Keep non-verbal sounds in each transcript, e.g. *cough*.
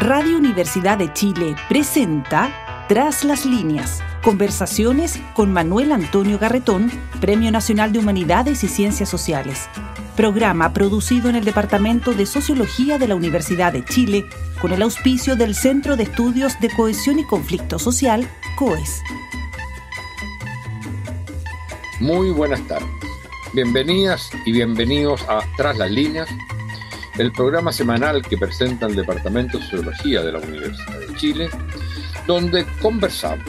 Radio Universidad de Chile presenta Tras las líneas. Conversaciones con Manuel Antonio Garretón, Premio Nacional de Humanidades y Ciencias Sociales. Programa producido en el Departamento de Sociología de la Universidad de Chile con el auspicio del Centro de Estudios de Cohesión y Conflicto Social, COES. Muy buenas tardes. Bienvenidas y bienvenidos a Tras las líneas el programa semanal que presenta el Departamento de Sociología de la Universidad de Chile, donde conversamos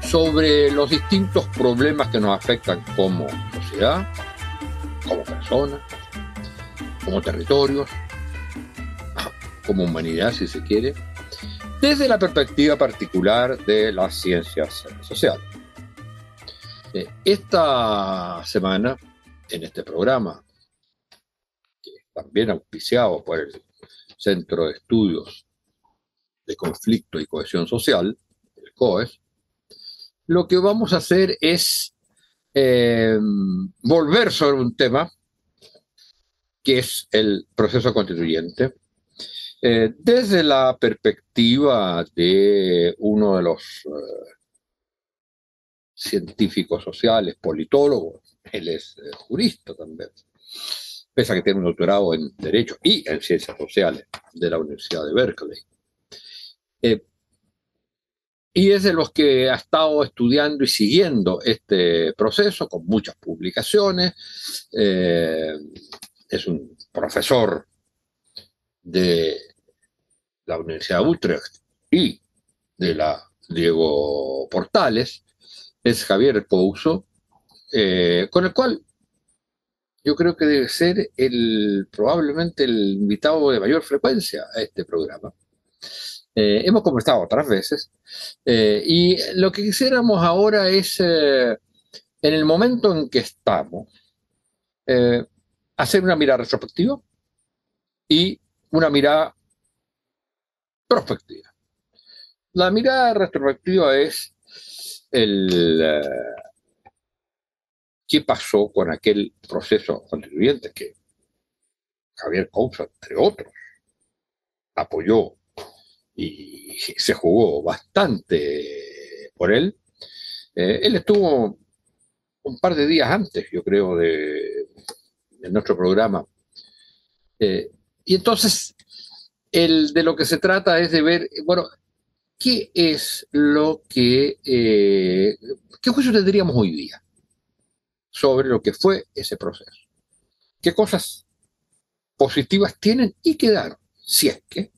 sobre los distintos problemas que nos afectan como sociedad, como personas, como territorios, como humanidad, si se quiere, desde la perspectiva particular de las ciencias sociales. Eh, esta semana, en este programa, también auspiciado por el Centro de Estudios de Conflicto y Cohesión Social, el COES, lo que vamos a hacer es eh, volver sobre un tema que es el proceso constituyente, eh, desde la perspectiva de uno de los eh, científicos sociales, politólogos, él es jurista también, pese a que tiene un doctorado en Derecho y en Ciencias Sociales de la Universidad de Berkeley. Eh, y es de los que ha estado estudiando y siguiendo este proceso con muchas publicaciones. Eh, es un profesor de la Universidad de Utrecht y de la Diego Portales. Es Javier Pouso, eh, con el cual yo creo que debe ser el, probablemente el invitado de mayor frecuencia a este programa. Eh, hemos conversado otras veces eh, y lo que quisiéramos ahora es, eh, en el momento en que estamos, hacer una mirada retrospectiva y una mirada prospectiva. La mirada retrospectiva es el qué pasó con aquel proceso constituyente que Javier Cousa, entre otros, apoyó y se jugó bastante por él. Eh, él estuvo un par de días antes, yo creo, de, nuestro programa. Eh, y entonces, el, de lo que se trata es de ver, bueno, ¿qué es lo que, eh, qué juicio tendríamos hoy día? Sobre lo que fue ese proceso. ¿Qué cosas positivas tienen y quedaron? Si es que.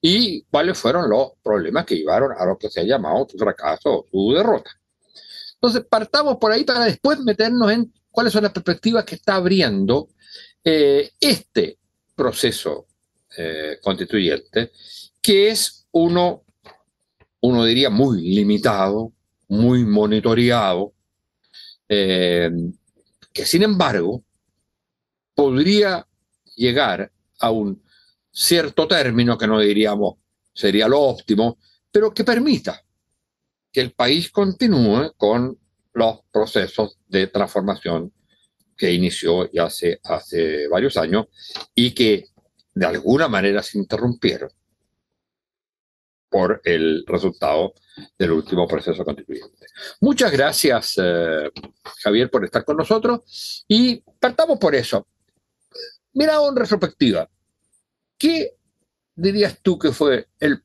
Y cuáles fueron los problemas que llevaron a lo que se ha llamado su fracaso o su derrota. Entonces, partamos por ahí para después meternos en cuáles son las perspectivas que está abriendo eh, este proceso eh, constituyente, que es uno, uno diría, muy limitado, muy monitoreado, eh, que sin embargo podría llegar a un cierto término que no diríamos sería lo óptimo, pero que permita que el país continúe con los procesos de transformación que inició ya hace, hace varios años y que de alguna manera se interrumpieron por el resultado del último proceso constituyente. Muchas gracias, eh, Javier, por estar con nosotros y partamos por eso. Mira, en retrospectiva, ¿qué dirías tú que fue el,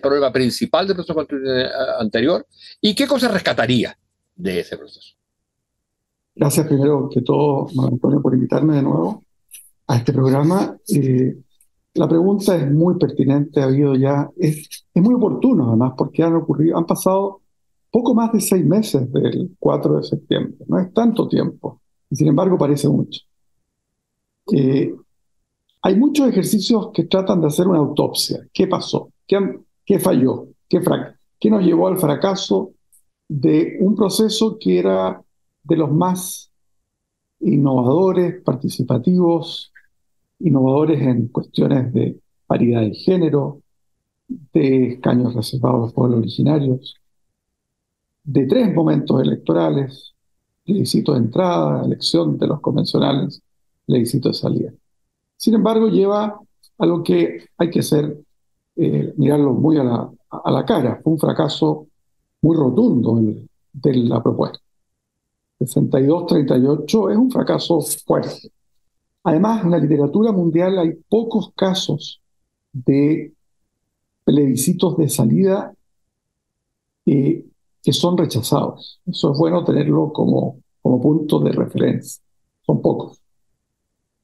problema principal del proceso constituyente eh, anterior y qué cosas rescataría de ese proceso? Gracias primero que todo, Antonio, por invitarme de nuevo a este programa. Eh, la pregunta es muy pertinente, ha habido ya, es, muy oportuno además, porque han ocurrido, han pasado poco más de seis meses del 4 de septiembre, no es tanto tiempo, y sin embargo parece mucho. Eh, hay muchos ejercicios que tratan de hacer una autopsia. ¿Qué pasó? ¿Qué, falló? ¿Qué, ¿Qué nos llevó al fracaso de un proceso que era de los más innovadores, participativos, innovadores en cuestiones de paridad de género, de escaños reservados a los originarios, de tres momentos electorales, plebiscito de entrada, elección de los convencionales, plebiscito de salida. Sin embargo, lleva a lo que hay que ser, eh, mirarlo muy a la, a la cara. Fue un fracaso muy rotundo de la propuesta. 62-38 es un fracaso fuerte. Además, en la literatura mundial hay pocos casos de plebiscitos de salida eh, que son rechazados. Eso es bueno tenerlo como, como punto de referencia. Son pocos.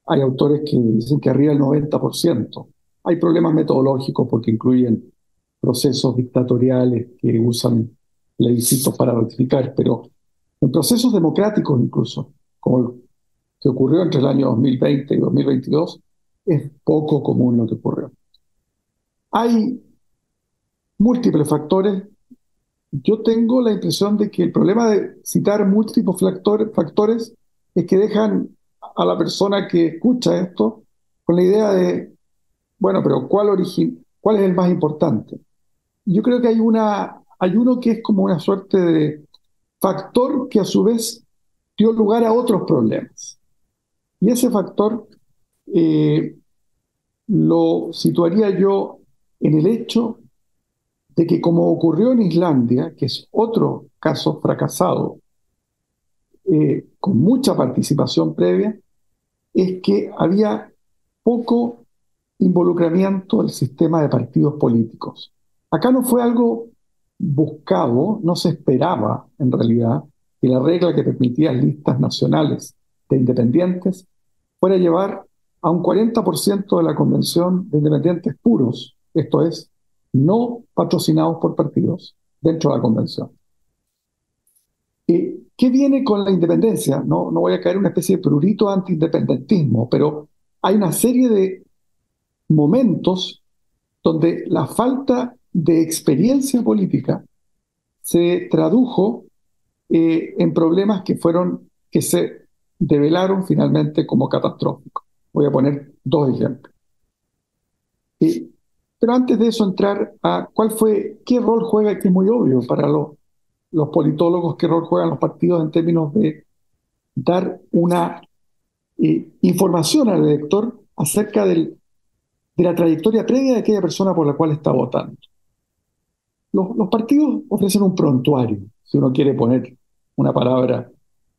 Hay autores que dicen que arriba del 90%. Hay problemas metodológicos porque incluyen procesos dictatoriales que usan plebiscitos para ratificar, pero en procesos democráticos incluso, como el que ocurrió entre el año 2020 y 2022, es poco común lo que ocurrió. Hay múltiples factores. Yo tengo la impresión de que el problema de citar múltiples factores, es que dejan a la persona que escucha esto con la idea de, bueno, pero ¿cuál, cuál es el más importante? Yo creo que hay, una, hay uno que es como una suerte de factor que a su vez dio lugar a otros problemas. Y ese factor eh, lo situaría yo en el hecho de que como ocurrió en Islandia, que es otro caso fracasado, eh, con mucha participación previa, es que había poco involucramiento del sistema de partidos políticos. Acá no fue algo buscado, no se esperaba en realidad que la regla que permitía listas nacionales de independientes fuera a llevar a un 40% de la convención de independientes puros, esto es, no patrocinados por partidos dentro de la convención. ¿Y ¿Qué viene con la independencia? No, no voy a caer en una especie de prurito anti-independentismo, pero hay una serie de momentos donde la falta de experiencia política se tradujo eh, en problemas que fueron, que se develaron finalmente como catastróficos. Voy a poner dos ejemplos. Eh, pero antes de eso entrar a cuál fue, qué rol juega, que es muy obvio para los, los politólogos, qué rol juegan los partidos en términos de dar una eh, información al elector acerca de la trayectoria previa de aquella persona por la cual está votando. Los, partidos ofrecen un prontuario, si uno quiere poner una palabra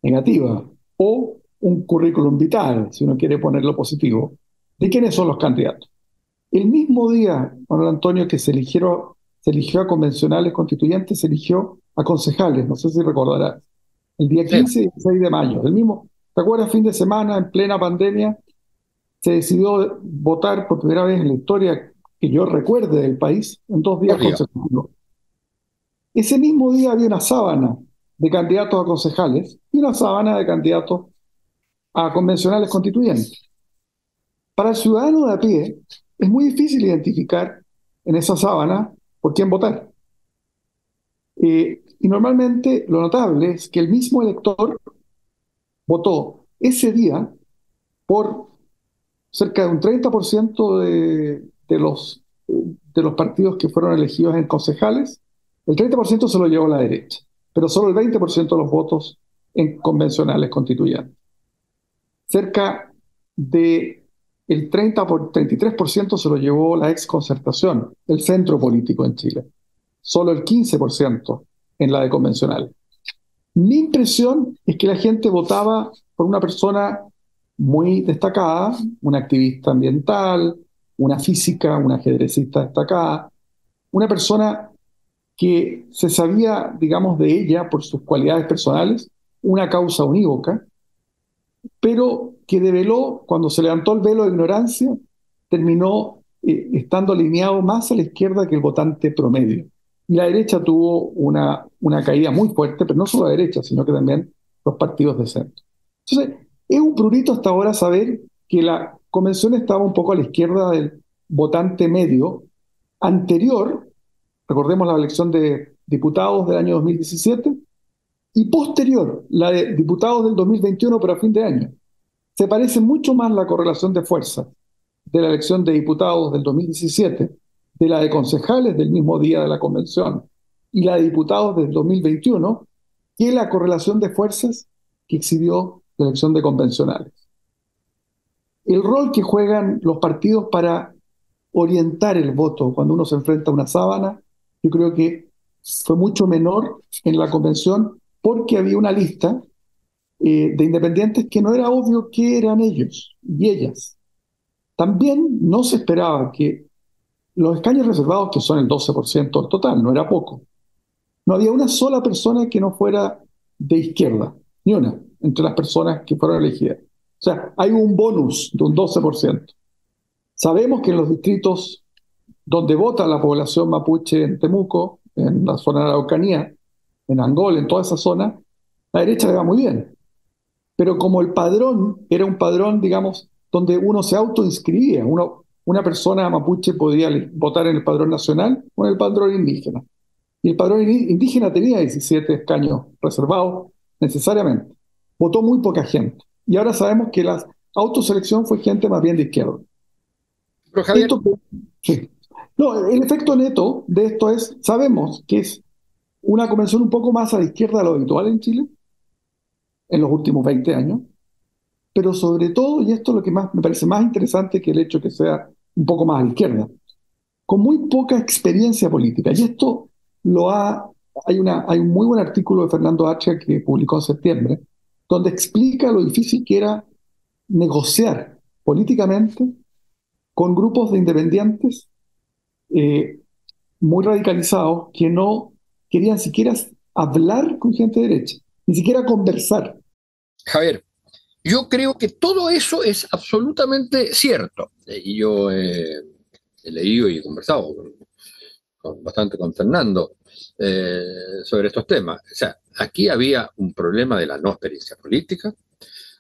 negativa, o un currículum vital, si uno quiere ponerlo positivo, de quiénes son los candidatos. El mismo día, Manuel Antonio, que se, eligieron, se eligió a convencionales constituyentes, se eligió a concejales, no sé si recordarás, el día 15 y 16 de mayo. El mismo, ¿te acuerdas? Fin de semana, en plena pandemia, se decidió votar por primera vez en la historia que yo recuerde del país en dos días consecutivos. Ese mismo día había una sábana de candidatos a concejales y una sábana de candidatos a convencionales constituyentes. Para el ciudadano de a pie es muy difícil identificar en esa sábana por quién votar. Eh, y normalmente lo notable es que el mismo elector votó ese día por cerca de un 30% de, de, los, de los partidos que fueron elegidos en concejales el 30% se lo llevó la derecha, pero solo el 20% de los votos en convencionales constituyentes. Cerca de el 30 por 33% se lo llevó la ex concertación, el centro político en Chile. Solo el 15% en la de convencional. Mi impresión es que la gente votaba por una persona muy destacada, una activista ambiental, una física, una ajedrecista destacada, una persona que se sabía, digamos, de ella por sus cualidades personales, una causa unívoca, pero que develó, cuando se levantó el velo de ignorancia, terminó eh, estando alineado más a la izquierda que el votante promedio. Y la derecha tuvo una, una caída muy fuerte, pero no solo la derecha, sino que también los partidos de centro. Entonces, es un prurito hasta ahora saber que la convención estaba un poco a la izquierda del votante medio anterior recordemos la elección de diputados del año 2017, y posterior, la de diputados del 2021, pero a fin de año. Se parece mucho más la correlación de fuerzas de la elección de diputados del 2017, de la de concejales del mismo día de la convención y la de diputados del 2021, que la correlación de fuerzas que exhibió la elección de convencionales. El rol que juegan los partidos para orientar el voto cuando uno se enfrenta a una sábana, yo creo que fue mucho menor en la convención porque había una lista eh, de independientes que no era obvio que eran ellos y ellas. También no se esperaba que los escaños reservados, que son el 12% total, no era poco, no había una sola persona que no fuera de izquierda, ni una, entre las personas que fueron elegidas. O sea, hay un bonus de un 12%. Sabemos que en los distritos donde vota la población mapuche en Temuco, en la zona de la Araucanía, en Angol, en toda esa zona, la derecha le va muy bien. Pero como el padrón era un padrón, digamos, donde uno se autoinscribía, uno, una persona mapuche podía votar en el padrón nacional o en el padrón indígena. Y el padrón indígena tenía 17 escaños reservados necesariamente. Votó muy poca gente. Y ahora sabemos que la autoselección fue gente más bien de izquierda. Pero Javier... No, el efecto neto de esto es, sabemos que es una convención un poco más a la izquierda de lo habitual en Chile, en los últimos 20 años, pero sobre todo, y esto es lo que más, me parece más interesante que el hecho que sea un poco más a la izquierda, con muy poca experiencia política. Y esto lo ha, hay, una, hay un muy buen artículo de Fernando Hacha que publicó en septiembre, donde explica lo difícil que era negociar políticamente con grupos de independientes eh, muy radicalizados que no querían siquiera hablar con gente de derecha, ni siquiera conversar. Javier, yo creo que todo eso es absolutamente cierto. Y yo he leído y he conversado bastante con Fernando eh, sobre estos temas. O sea, aquí había un problema de la no experiencia política,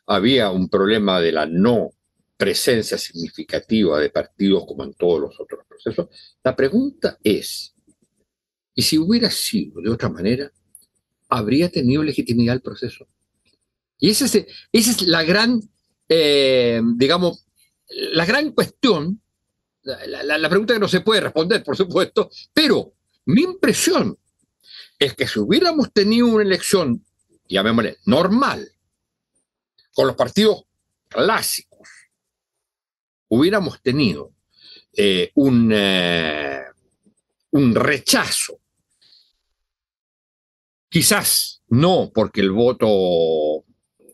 había un problema de la no presencia significativa de partidos como en todos los otros procesos. La pregunta es, ¿y si hubiera sido de otra manera, habría tenido legitimidad el proceso? Y esa es, la gran, eh, digamos, la gran cuestión, la, la pregunta que no se puede responder, por supuesto, pero mi impresión es que si hubiéramos tenido una elección, llamémosle, normal, con los partidos clásicos, hubiéramos tenido eh, un, eh, un rechazo, quizás no porque el voto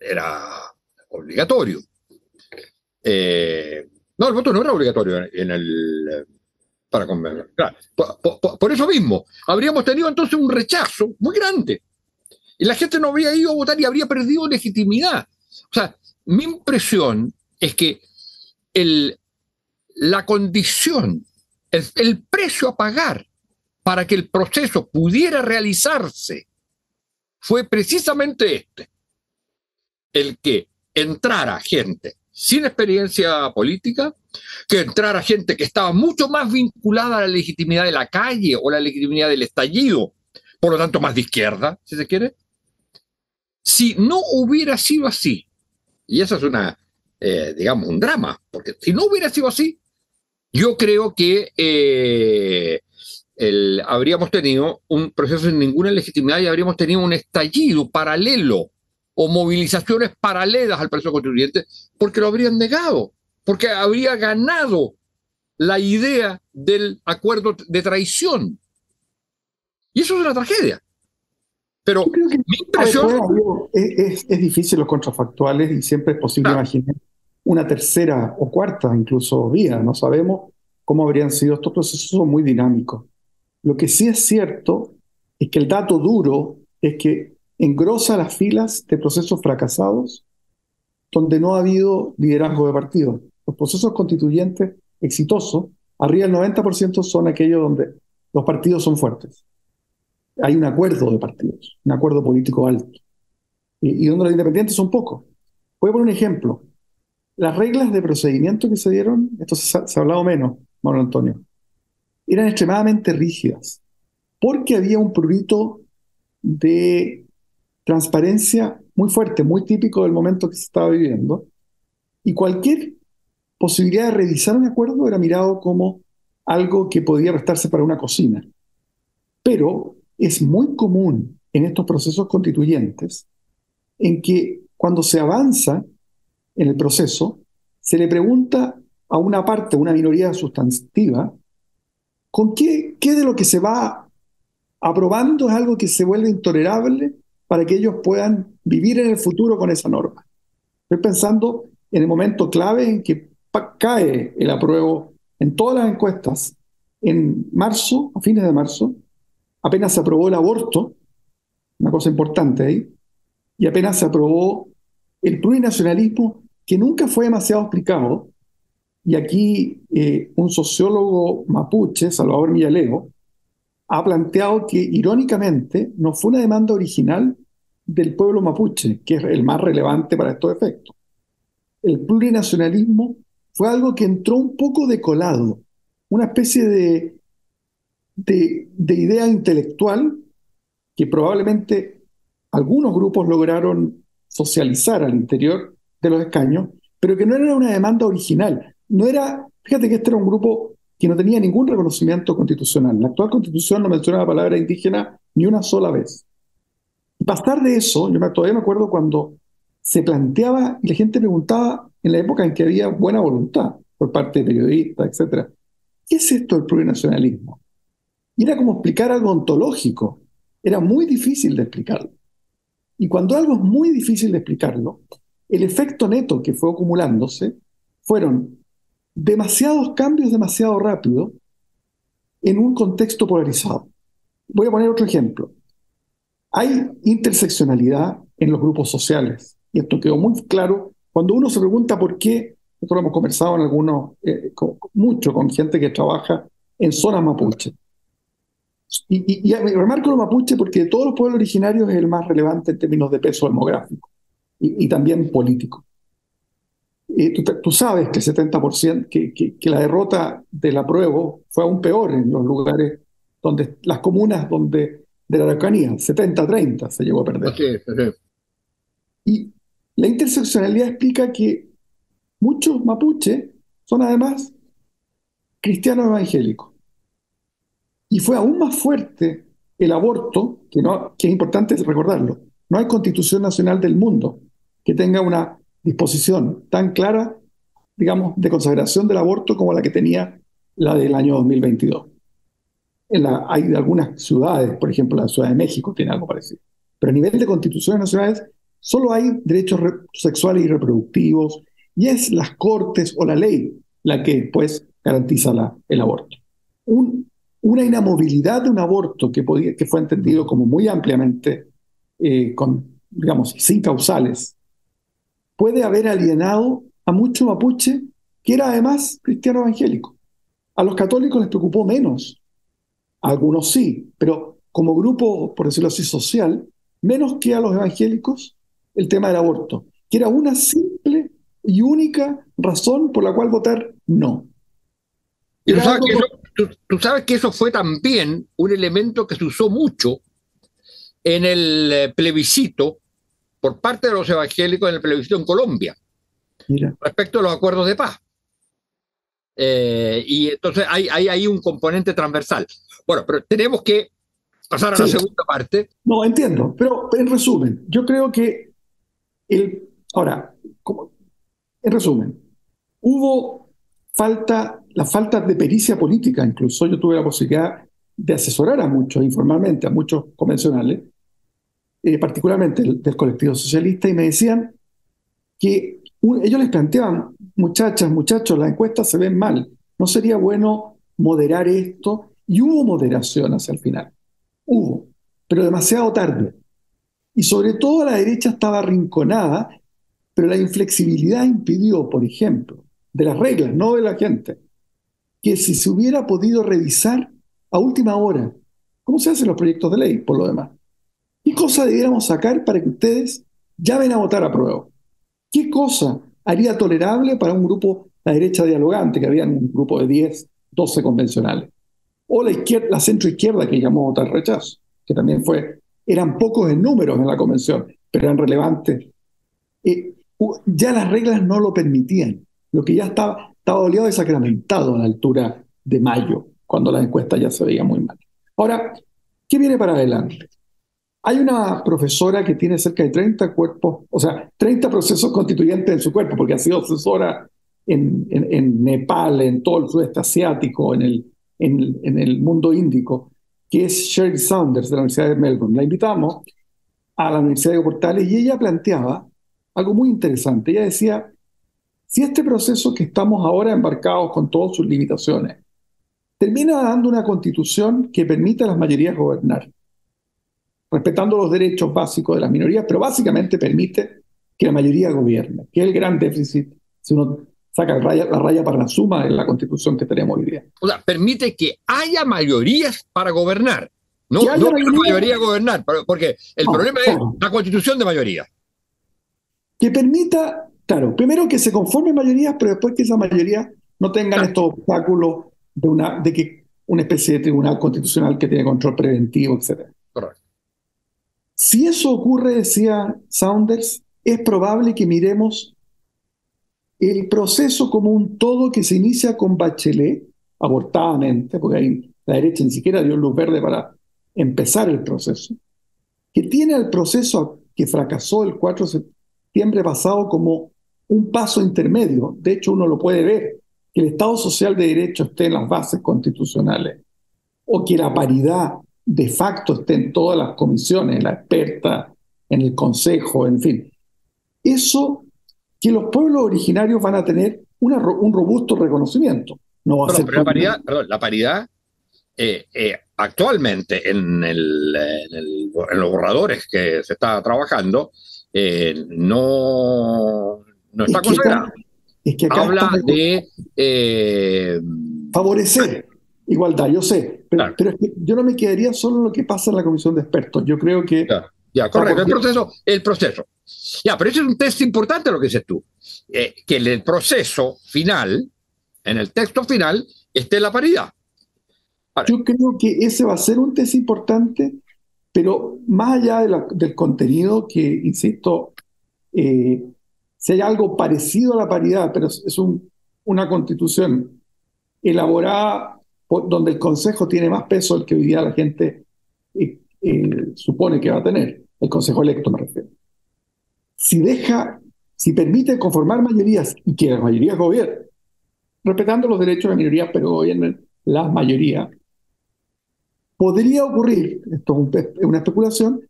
era obligatorio. Eh, no, el voto no era obligatorio en el para convencer. por, eso mismo, habríamos tenido entonces un rechazo muy grande. Y la gente no habría ido a votar y habría perdido legitimidad. O sea, mi impresión es que la condición, el, precio a pagar para que el proceso pudiera realizarse fue precisamente este, el que entrara gente sin experiencia política, que entrara gente que estaba mucho más vinculada a la legitimidad de la calle o la legitimidad del estallido, por lo tanto más de izquierda, si se quiere. Si no hubiera sido así, y eso es una eh, digamos, un drama, porque si no hubiera sido así, yo creo que eh, habríamos tenido un proceso sin ninguna legitimidad y habríamos tenido un estallido paralelo o movilizaciones paralelas al proceso constituyente, porque lo habrían negado, porque habría ganado la idea del acuerdo de traición. Y eso es una tragedia. Pero mi impresión... Es, es, difícil los contrafactuales y siempre es posible imaginar una tercera o cuarta incluso vía. No sabemos cómo habrían sido estos procesos, muy dinámicos. Lo que sí es cierto es que el dato duro es que engrosa las filas de procesos fracasados donde no ha habido liderazgo de partido. Los procesos constituyentes exitosos, arriba del 90% son aquellos donde los partidos son fuertes. Hay un acuerdo de partidos, un acuerdo político alto. Y, y donde los independientes son pocos. Voy a poner un ejemplo. Las reglas de procedimiento que se dieron, esto se, ha hablado menos, Manuel Antonio, eran extremadamente rígidas, porque había un prurito de transparencia muy fuerte, muy típico del momento que se estaba viviendo, y cualquier posibilidad de revisar un acuerdo era mirado como algo que podía restarse para una cocina. Pero es muy común en estos procesos constituyentes en que cuando se avanza en el proceso, se le pregunta a una parte, una minoría sustantiva, ¿con qué, qué de lo que se va aprobando es algo que se vuelve intolerable para que ellos puedan vivir en el futuro con esa norma? Estoy pensando en el momento clave en que cae el apruebo en todas las encuestas en marzo, a fines de marzo, apenas se aprobó el aborto, una cosa importante ahí, y apenas se aprobó el plurinacionalismo, que nunca fue demasiado explicado, y aquí eh, un sociólogo mapuche, Salvador Millaleo, ha planteado que irónicamente no fue una demanda original del pueblo mapuche, que es el más relevante para estos efectos. El plurinacionalismo fue algo que entró un poco decolado, una especie de, de, de idea intelectual que probablemente algunos grupos lograron socializar al interior de los escaños, pero que no era una demanda original. No era, fíjate que este era un grupo que no tenía ningún reconocimiento constitucional. La actual constitución no menciona la palabra indígena ni una sola vez. Y pasar de eso, yo todavía me acuerdo cuando se planteaba y la gente preguntaba en la época en que había buena voluntad por parte de periodistas, etc. ¿Qué es esto del plurinacionalismo? Y era como explicar algo ontológico. Era muy difícil de explicarlo. Y cuando algo es muy difícil de explicarlo, el efecto neto que fue acumulándose fueron demasiados cambios demasiado rápido en un contexto polarizado. Voy a poner otro ejemplo. Hay interseccionalidad en los grupos sociales, y esto quedó muy claro cuando uno se pregunta por qué, nosotros lo hemos conversado en algunos, eh, mucho con gente que trabaja en zonas mapuche. Y, y, remarco lo mapuche porque de todos los pueblos originarios es el más relevante en términos de peso demográfico y, también político. Tú, tú, sabes que el 70%, que, que, la derrota del apruebo fue aún peor en los lugares donde las comunas donde de la Araucanía, 70-30 se llegó a perder. Y la interseccionalidad explica que muchos mapuches son además cristianos evangélicos. Y fue aún más fuerte el aborto, que, es importante recordarlo. No hay constitución nacional del mundo que tenga una disposición tan clara, digamos, de consagración del aborto como la que tenía la del año 2022. En la, hay algunas ciudades, por ejemplo, la Ciudad de México tiene algo parecido. Pero a nivel de constituciones nacionales, solo hay derechos sexuales y reproductivos, y es las cortes o la ley la que pues garantiza el aborto. Una inamovilidad de un aborto que, podía, que fue entendido como muy ampliamente, eh, con, digamos, sin causales, puede haber alienado a mucho mapuche que era además cristiano evangélico. A los católicos les preocupó menos, a algunos sí, pero como grupo, por decirlo así, social, menos que a los evangélicos el tema del aborto, que era una simple y única razón por la cual votar no. Que eso, tú, sabes, que eso, fue también un elemento que se usó mucho en el eh, plebiscito por parte de los evangélicos en el plebiscito en Colombia respecto a los acuerdos de paz. Eh, y entonces hay, hay ahí un componente transversal. Bueno, pero tenemos que pasar a la segunda parte. No, entiendo, pero en resumen, yo creo que el, ahora, como, en resumen, hubo falta, la falta de pericia política, incluso yo tuve la posibilidad de asesorar a muchos informalmente, a muchos convencionales, eh, particularmente del, colectivo socialista, y me decían que ellos les planteaban, muchachas, muchachos, las encuestas se ven mal, no sería bueno moderar esto, y hubo moderación hacia el final, hubo, pero demasiado tarde. Y sobre todo la derecha estaba arrinconada, pero la inflexibilidad impidió, por ejemplo, de las reglas, no de la gente, que si se hubiera podido revisar a última hora, ¿cómo se hacen los proyectos de ley, por lo demás? ¿Qué cosa debiéramos sacar para que ustedes llamen a votar a prueba? ¿Qué cosa haría tolerable para un grupo, la derecha dialogante, que había un grupo de 10, 12 convencionales? O la, izquierda que llamó a votar rechazo, que también fue eran pocos en números en la convención, pero eran relevantes. Eh, ya las reglas no lo permitían, lo que ya estaba, estaba oleado y sacramentado a la altura de mayo, cuando la encuesta ya se veía muy mal. Ahora, ¿qué viene para adelante? Hay una profesora que tiene cerca de 30 cuerpos, o sea, 30 procesos constituyentes en su cuerpo, porque ha sido asesora en, en, Nepal, en todo el sudeste asiático, en el, en, el mundo índico, que es Sherry Saunders de la Universidad de Melbourne. La invitamos a la Universidad de Portales y ella planteaba algo muy interesante. Ella decía, si este proceso que estamos ahora embarcados con todas sus limitaciones, termina dando una constitución que permita a las mayorías gobernar, respetando los derechos básicos de las minorías, pero básicamente permite que la mayoría gobierne, que es el gran déficit si uno saca la raya, la raya para la suma de la constitución que tenemos hoy día. O sea, permite que haya mayorías para gobernar. No, no mayoría? mayoría gobernar, porque el problema es la constitución de mayoría. Que permita, claro, primero que se conformen mayorías, pero después que esa mayoría no tengan estos obstáculos de, una, de que una especie de tribunal constitucional que tiene control preventivo, etc. Correcto. Si eso ocurre, decía Saunders, es probable que miremos el proceso como un todo que se inicia con Bachelet, abortadamente, porque ahí la derecha ni siquiera dio luz verde para empezar el proceso, que tiene al proceso que fracasó el 4 de septiembre pasado como un paso intermedio. De hecho, uno lo puede ver, que el Estado Social de Derecho esté en las bases constitucionales, o que la paridad de facto esté en todas las comisiones, la experta, en el Consejo, en fin. Eso que los pueblos originarios van a tener un robusto reconocimiento. No va a ser la paridad, perdón, la paridad eh, eh, actualmente en, el, en, los borradores que se está trabajando eh, no, no está consagrado. Es que Habla de favorecer igualdad, yo sé, pero, es que yo no me quedaría solo en lo que pasa en la comisión de expertos. Yo creo que ya, correcto, el proceso, el proceso. Ya, pero eso es un texto importante lo que dices tú, eh, que en el proceso final, en el texto final, esté la paridad. Yo creo que ese va a ser un test importante, pero más allá del contenido, que, insisto, eh, hay algo parecido a la paridad, pero es un, una constitución elaborada donde el Consejo tiene más peso del que hoy día la gente eh, eh, supone que va a tener, el Consejo electo me refiero. Si deja, si permite conformar mayorías y que las mayorías gobiernen, respetando los derechos de la minoría, pero gobiernen las mayorías, podría ocurrir, esto es una especulación,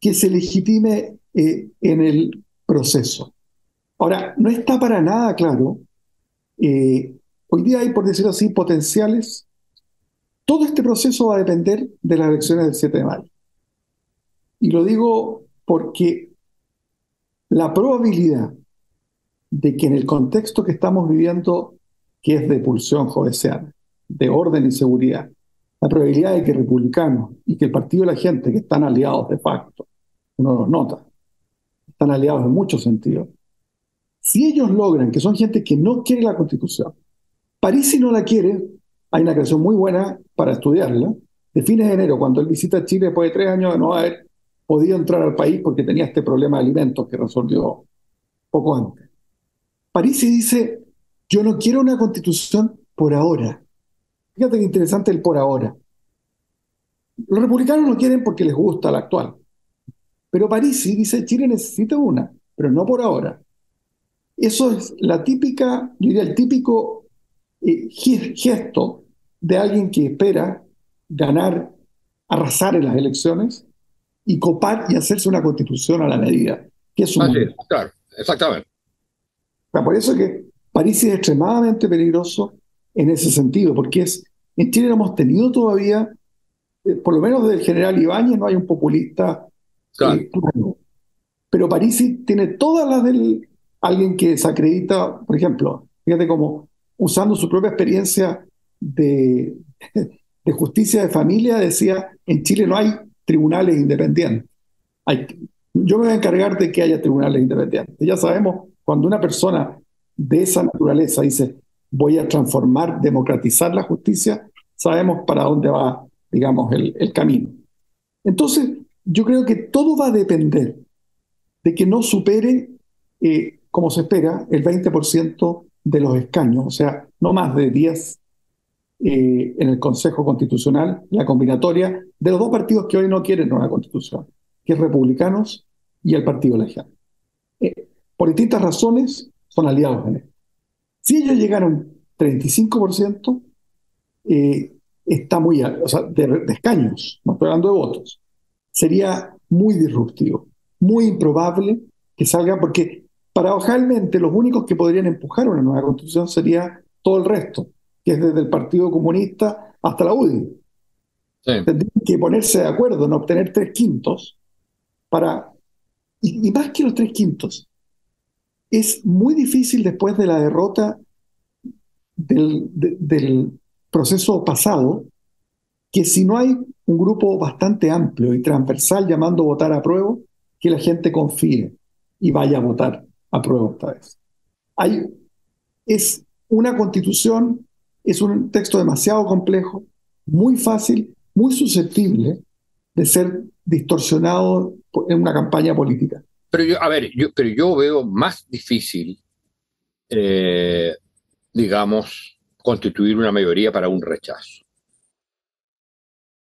que se legitime eh, en el proceso. Ahora, no está para nada claro. Eh, hoy día hay, por decirlo así, potenciales todo este proceso va a depender de las elecciones del 7 de mayo. Y lo digo porque la probabilidad de que en el contexto que estamos viviendo, que es de pulsión de orden y seguridad, la probabilidad de que republicanos y que el Partido de la Gente, que están aliados de facto, uno los nota, están aliados en muchos sentidos, si ellos logran, que son gente que no quiere la constitución, París si no la quiere, hay una canción muy buena para estudiarla, de fines de enero, cuando él visita Chile después de tres años de no haber podido entrar al país porque tenía este problema de alimentos que resolvió poco antes. Parisi dice, yo no quiero una constitución por ahora. Fíjate qué interesante el por ahora. Los republicanos no quieren porque les gusta la actual. Pero Parisi dice, Chile necesita una, pero no por ahora. Eso es la típica, yo diría el típico eh, gesto de alguien que espera ganar, arrasar en las elecciones y copar y hacerse una constitución a la medida. Que es un claro, exactamente. Por eso que París es extremadamente peligroso en ese sentido, porque es, en Chile no hemos tenido todavía, eh, por lo menos desde el general Ibáñez no hay un populista eh, pero París tiene todas las del alguien que desacredita, por ejemplo, fíjate cómo usando su propia experiencia *laughs* de, justicia de familia, decía, en Chile no hay tribunales independientes. Yo me voy a encargar de que haya tribunales independientes. Ya sabemos, cuando una persona de esa naturaleza dice, voy a transformar, democratizar la justicia, sabemos para dónde va, digamos, el, el camino. Entonces, yo creo que todo va a depender de que no supere, eh, como se espera, el 20% de los escaños, o sea, no más de 10 eh, en el Consejo Constitucional la combinatoria de los dos partidos que hoy no quieren una constitución, que es republicanos y el Partido la eh, por distintas razones son aliados en esto. Si ellos llegaron 35%, eh, está muy, o sea, de, escaños, no estoy hablando de votos, sería muy disruptivo, muy improbable que salga, porque paradojalmente los únicos que podrían empujar una nueva constitución sería todo el resto, que es desde el Partido Comunista hasta la UDI. Tendrían que ponerse de acuerdo en obtener tres quintos para, y, más que los tres quintos, es muy difícil después de la derrota del, del proceso pasado, que si no hay un grupo bastante amplio y transversal llamando a votar a prueba, que la gente confíe y vaya a votar a prueba esta vez. Hay, es una constitución, es un texto demasiado complejo, muy fácil, muy susceptible de ser distorsionado en una campaña política. Pero yo, a ver, yo, pero yo veo más difícil, eh, digamos, constituir una mayoría para un rechazo.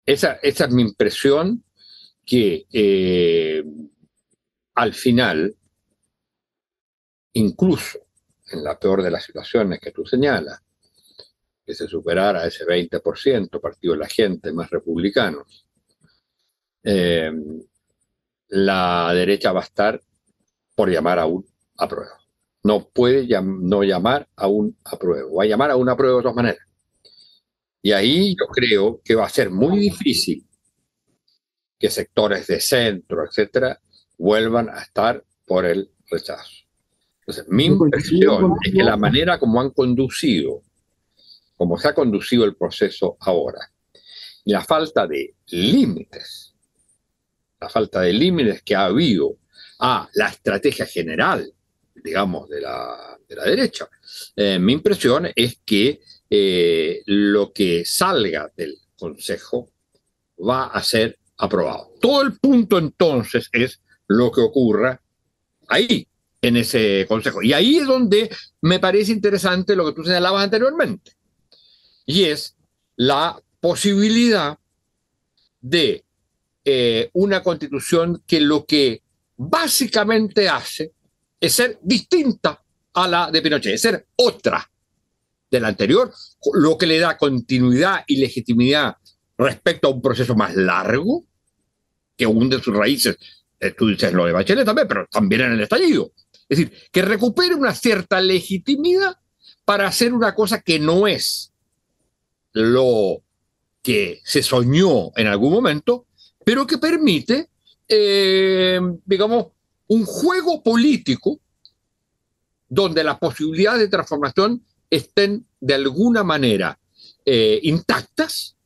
Esa, esa es mi impresión que eh, al final, incluso en la peor de las situaciones que tú señalas, que se superara ese 20%, partido de la gente, más republicanos, eh, la derecha va a estar por llamar a un apruebo. No puede no llamar a un apruebo, va a llamar a un apruebo de todas maneras. Y ahí yo creo que va a ser muy difícil que sectores de centro, etcétera, vuelvan a estar por el rechazo. Entonces, mi impresión es que la manera como han conducido, como se ha conducido el proceso ahora, y la falta de límites, la falta de límites que ha habido a la estrategia general, digamos, de la, de la derecha, eh, mi impresión es que eh, lo que salga del Consejo va a ser aprobado. Todo el punto entonces es lo que ocurra ahí, en ese Consejo. Y ahí es donde me parece interesante lo que tú señalabas anteriormente, y es la posibilidad de eh, una constitución que lo que básicamente hace es ser distinta a la de Pinochet, es ser otra de la anterior, lo que le da continuidad y legitimidad respecto a un proceso más largo, que hunde sus raíces, eh, tú dices lo de Bachelet también, pero también en el estallido. Es decir, que recupere una cierta legitimidad para hacer una cosa que no es lo que se soñó en algún momento, pero que permite, eh, digamos, un juego político donde las posibilidades de transformación estén de alguna manera eh, intactas,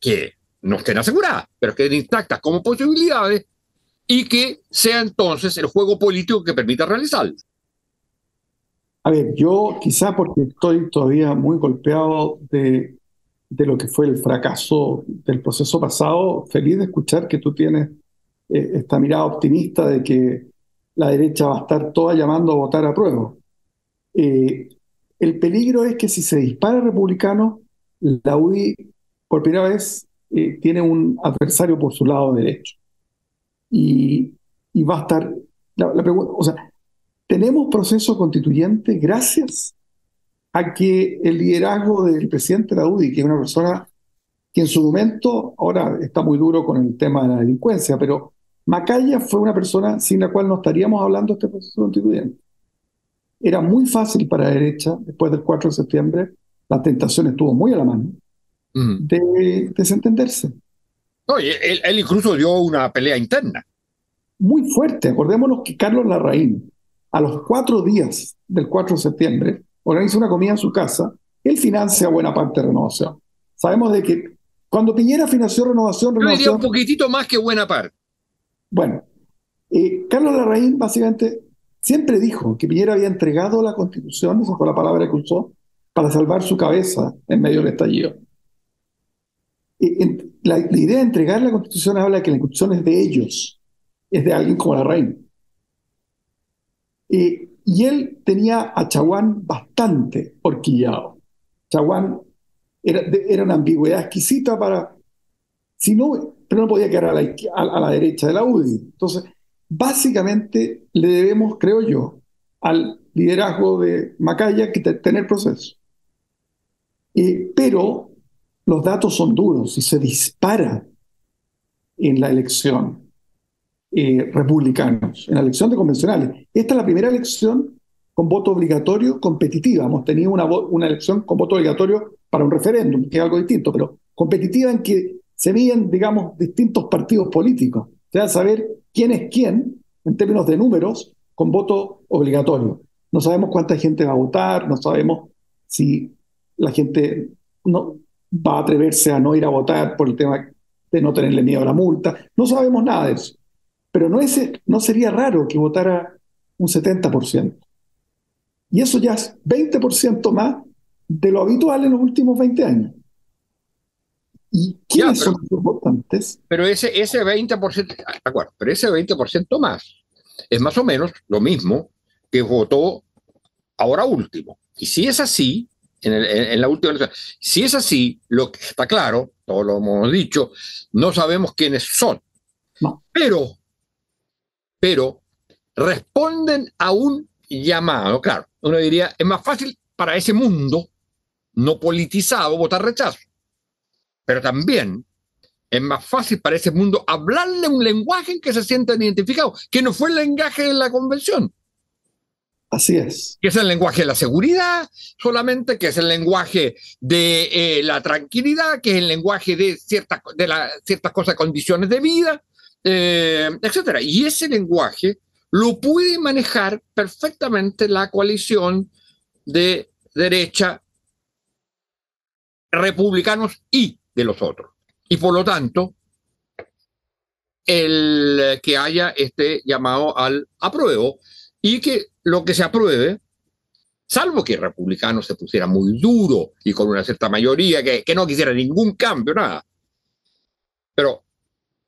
que no estén aseguradas, pero que intactas como posibilidades y que sea entonces el juego político que permita realizarlo. A ver, yo quizá porque estoy todavía muy golpeado de, de lo que fue el fracaso del proceso pasado, feliz de escuchar que tú tienes eh, esta mirada optimista de que la derecha va a estar toda llamando a votar a prueba. Eh, el peligro es que si se dispara republicano, la UDI por primera vez eh, tiene un adversario por su lado derecho. Y, va a estar, la, pregunta, o sea, tenemos proceso constituyente gracias a que el liderazgo del presidente de la UDI, que es una persona que en su momento, ahora está muy duro con el tema de la delincuencia, pero Macaya fue una persona sin la cual no estaríamos hablando de este proceso constituyente. Era muy fácil para la derecha, después del 4 de septiembre, la tentación estuvo muy a la mano, de desentenderse. Oye, él, incluso dio una pelea interna. Muy fuerte. Acordémonos que Carlos Larraín, a los cuatro días del 4 de septiembre, organiza una comida en su casa, él financia buena parte de Renovación. Sabemos de que cuando Piñera financió Renovación... Yo diría un poquitito más que buena parte. Bueno, eh, Carlos Larraín básicamente siempre dijo que Piñera había entregado la constitución, esa fue la palabra que usó, para salvar su cabeza en medio del estallido. La, idea de entregar la constitución habla de que la constitución es de ellos, es de alguien como Larraín. y él tenía a Chaguán bastante horquillado. Chaguán era, era una ambigüedad exquisita para... Si no, pero no podía quedar a la, a la derecha de la UDI. Entonces, básicamente le debemos, creo yo, al liderazgo de Macaya que tener proceso. Eh, pero los datos son duros y se dispara en la elección eh, republicanos, en la elección de convencionales. Esta es la primera elección con voto obligatorio competitiva. Hemos tenido una, una elección con voto obligatorio para un referéndum, que es algo distinto, pero competitiva en que se miden, digamos, distintos partidos políticos. O sea, saber quién es quién en términos de números con voto obligatorio. No sabemos cuánta gente va a votar, no sabemos si la gente no va a atreverse a no ir a votar por el tema de no tenerle miedo a la multa. No sabemos nada de eso. Pero no, es, no sería raro que votara un 70%. Y eso ya es 20% más de lo habitual en los últimos 20 años. ¿Y quiénes son los votantes? Pero ese, ese 20%, acuerdo, pero ese 20% más es más o menos lo mismo que votó ahora último. Y si es así, en, en, la última elección, si es así, lo que está claro, todo lo hemos dicho, no sabemos quiénes son. No. Pero, pero responden a un llamado. Claro, uno diría, es más fácil para ese mundo no politizado votar rechazo. Pero también es más fácil para ese mundo hablarle un lenguaje en que se sientan identificados, que no fue el lenguaje de la convención. Así es. Que es el lenguaje de la seguridad solamente, que es el lenguaje de eh, la tranquilidad, que es el lenguaje de ciertas, de la, ciertas cosas, condiciones de vida, eh, etc. Y ese lenguaje lo puede manejar perfectamente la coalición de derecha, republicanos y de los otros. Y por lo tanto, el que haya este llamado al apruebo y que lo que se apruebe, salvo que el republicano se pusiera muy duro y con una cierta mayoría que, que no quisiera ningún cambio, nada. Pero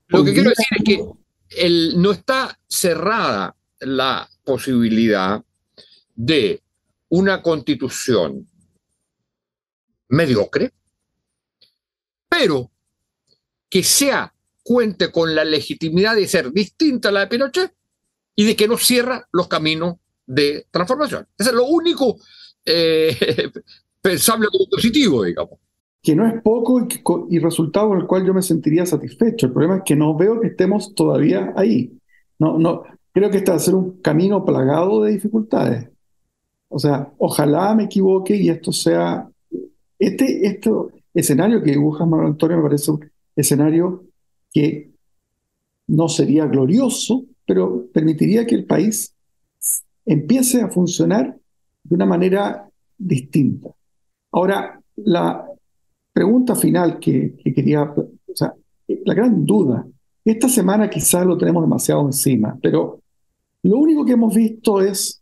lo que quiero decir es que no está cerrada la posibilidad de una constitución mediocre, pero que sea, cuente con la legitimidad de ser distinta a la de Pinochet y de que no cierra los caminos de transformación. Eso es lo único eh, *laughs* pensable como positivo, digamos que no es poco y, y, resultado con el cual yo me sentiría satisfecho. El problema es que no veo que estemos todavía ahí. No, no, creo que este va a ser un camino plagado de dificultades. O sea, ojalá me equivoque y esto sea... Este, este escenario que dibuja Manuel Antonio me parece un escenario que no sería glorioso, pero permitiría que el país empiece a funcionar de una manera distinta. Ahora, la, pregunta final que, quería, o sea, la gran duda, esta semana quizás lo tenemos demasiado encima, pero lo único que hemos visto es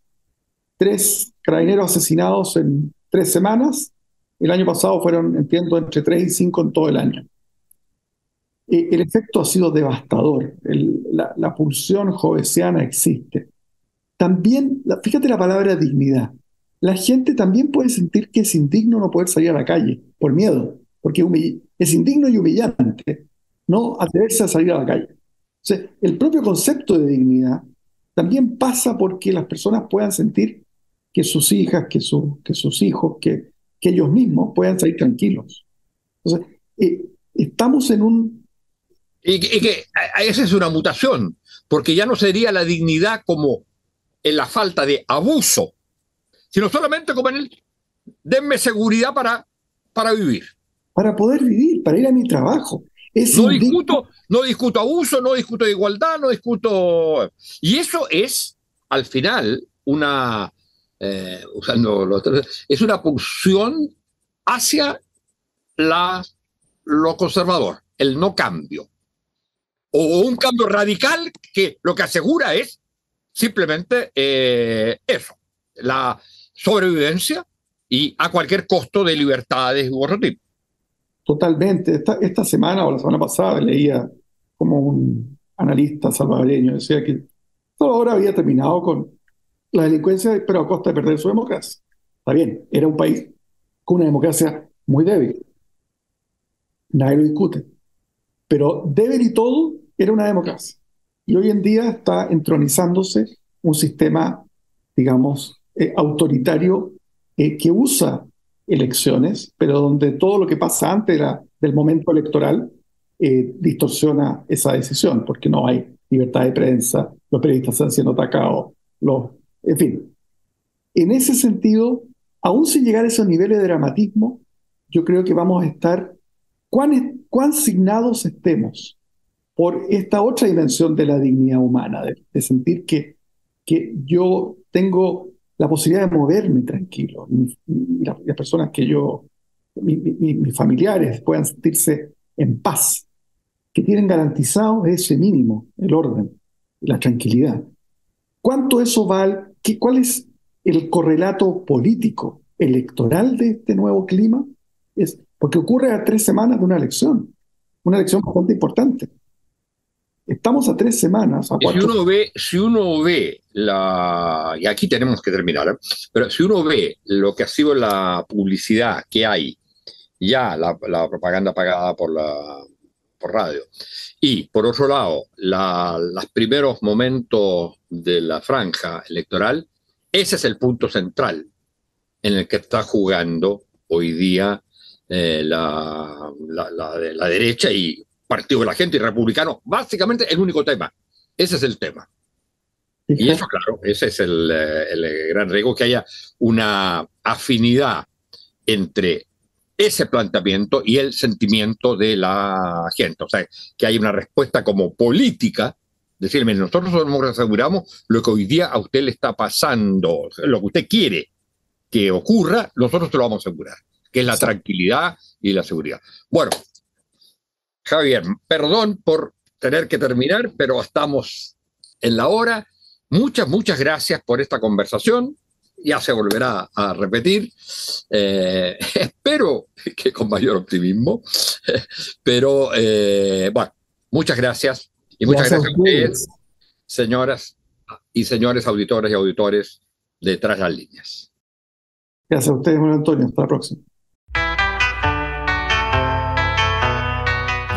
tres carabineros asesinados en tres semanas. El año pasado fueron, entiendo, entre tres y cinco en todo el año. E, el efecto ha sido devastador. la, la, pulsión jovesiana existe. También, fíjate la palabra dignidad. La gente también puede sentir que es indigno no poder salir a la calle por miedo porque es indigno y humillante no atreverse a salir a la calle. el propio concepto de dignidad también pasa porque las personas puedan sentir que sus hijas, que, que sus hijos, que, que, ellos mismos puedan salir tranquilos. Entonces, eh, estamos en un... Y que, y que esa es una mutación, porque ya no sería la dignidad como en la falta de abuso, sino solamente como en el denme seguridad para, para vivir para poder vivir, para ir a mi trabajo. no, discuto, no discuto abuso, no discuto igualdad, no discuto... Y eso es, al final, una... Eh, usando es una pulsión hacia la, lo conservador, el no cambio. O un cambio radical que lo que asegura es simplemente eh, eso, la sobrevivencia y a cualquier costo de libertades u otro tipo. Totalmente. Esta, esta semana o la semana pasada leía como un analista salvadoreño decía que todo ahora había terminado con la delincuencia, pero a costa de perder su democracia. Está bien, era un país con una democracia muy débil. Nadie lo discute. Pero débil y todo, era una democracia. Y hoy en día está entronizándose un sistema, digamos, eh, autoritario eh, que usa elecciones, pero donde todo lo que pasa antes del momento electoral distorsiona esa decisión, porque no hay libertad de prensa, los periodistas están siendo atacados, los, en fin. En ese sentido, aún sin llegar a esos niveles de dramatismo, yo creo que vamos a estar, cuán, cuán signados estemos por esta otra dimensión de la dignidad humana, de, sentir que, que yo tengo la posibilidad de moverme tranquilo, y, las, personas que yo, mis familiares puedan sentirse en paz, que tienen garantizado ese mínimo, el orden, la tranquilidad. ¿Cuánto eso vale? ¿Cuál es el correlato político, electoral de este nuevo clima? Es porque ocurre a tres semanas de una elección, una elección bastante importante. Estamos a tres semanas. A si uno ve, si uno ve la, y aquí tenemos que terminar, ¿eh? pero si uno ve lo que ha sido la publicidad que hay, ya la, la propaganda pagada por la por radio, y por otro lado, los primeros momentos de la franja electoral, ese es el punto central en el que está jugando hoy día eh, la, la, derecha y Partido de la Gente y Republicano. Básicamente el único tema. Ese es el tema. Y eso, claro, ese es el, eh, el gran riesgo, que haya una afinidad entre ese planteamiento y el sentimiento de la gente. O sea, que hay una respuesta como política, decirme, nosotros nos aseguramos lo que hoy día a usted le está pasando, lo que usted quiere que ocurra, nosotros te lo vamos a asegurar, que es la tranquilidad y la seguridad. Bueno, Javier, perdón por tener que terminar, pero estamos en la hora. Muchas, muchas gracias por esta conversación ya se volverá a repetir. Eh, *laughs* espero que con mayor optimismo, *laughs* pero eh, bueno, muchas gracias y muchas gracias, a ustedes, señoras y señores auditores y auditores detrás las líneas. Gracias a ustedes, Juan Antonio. Hasta la próxima.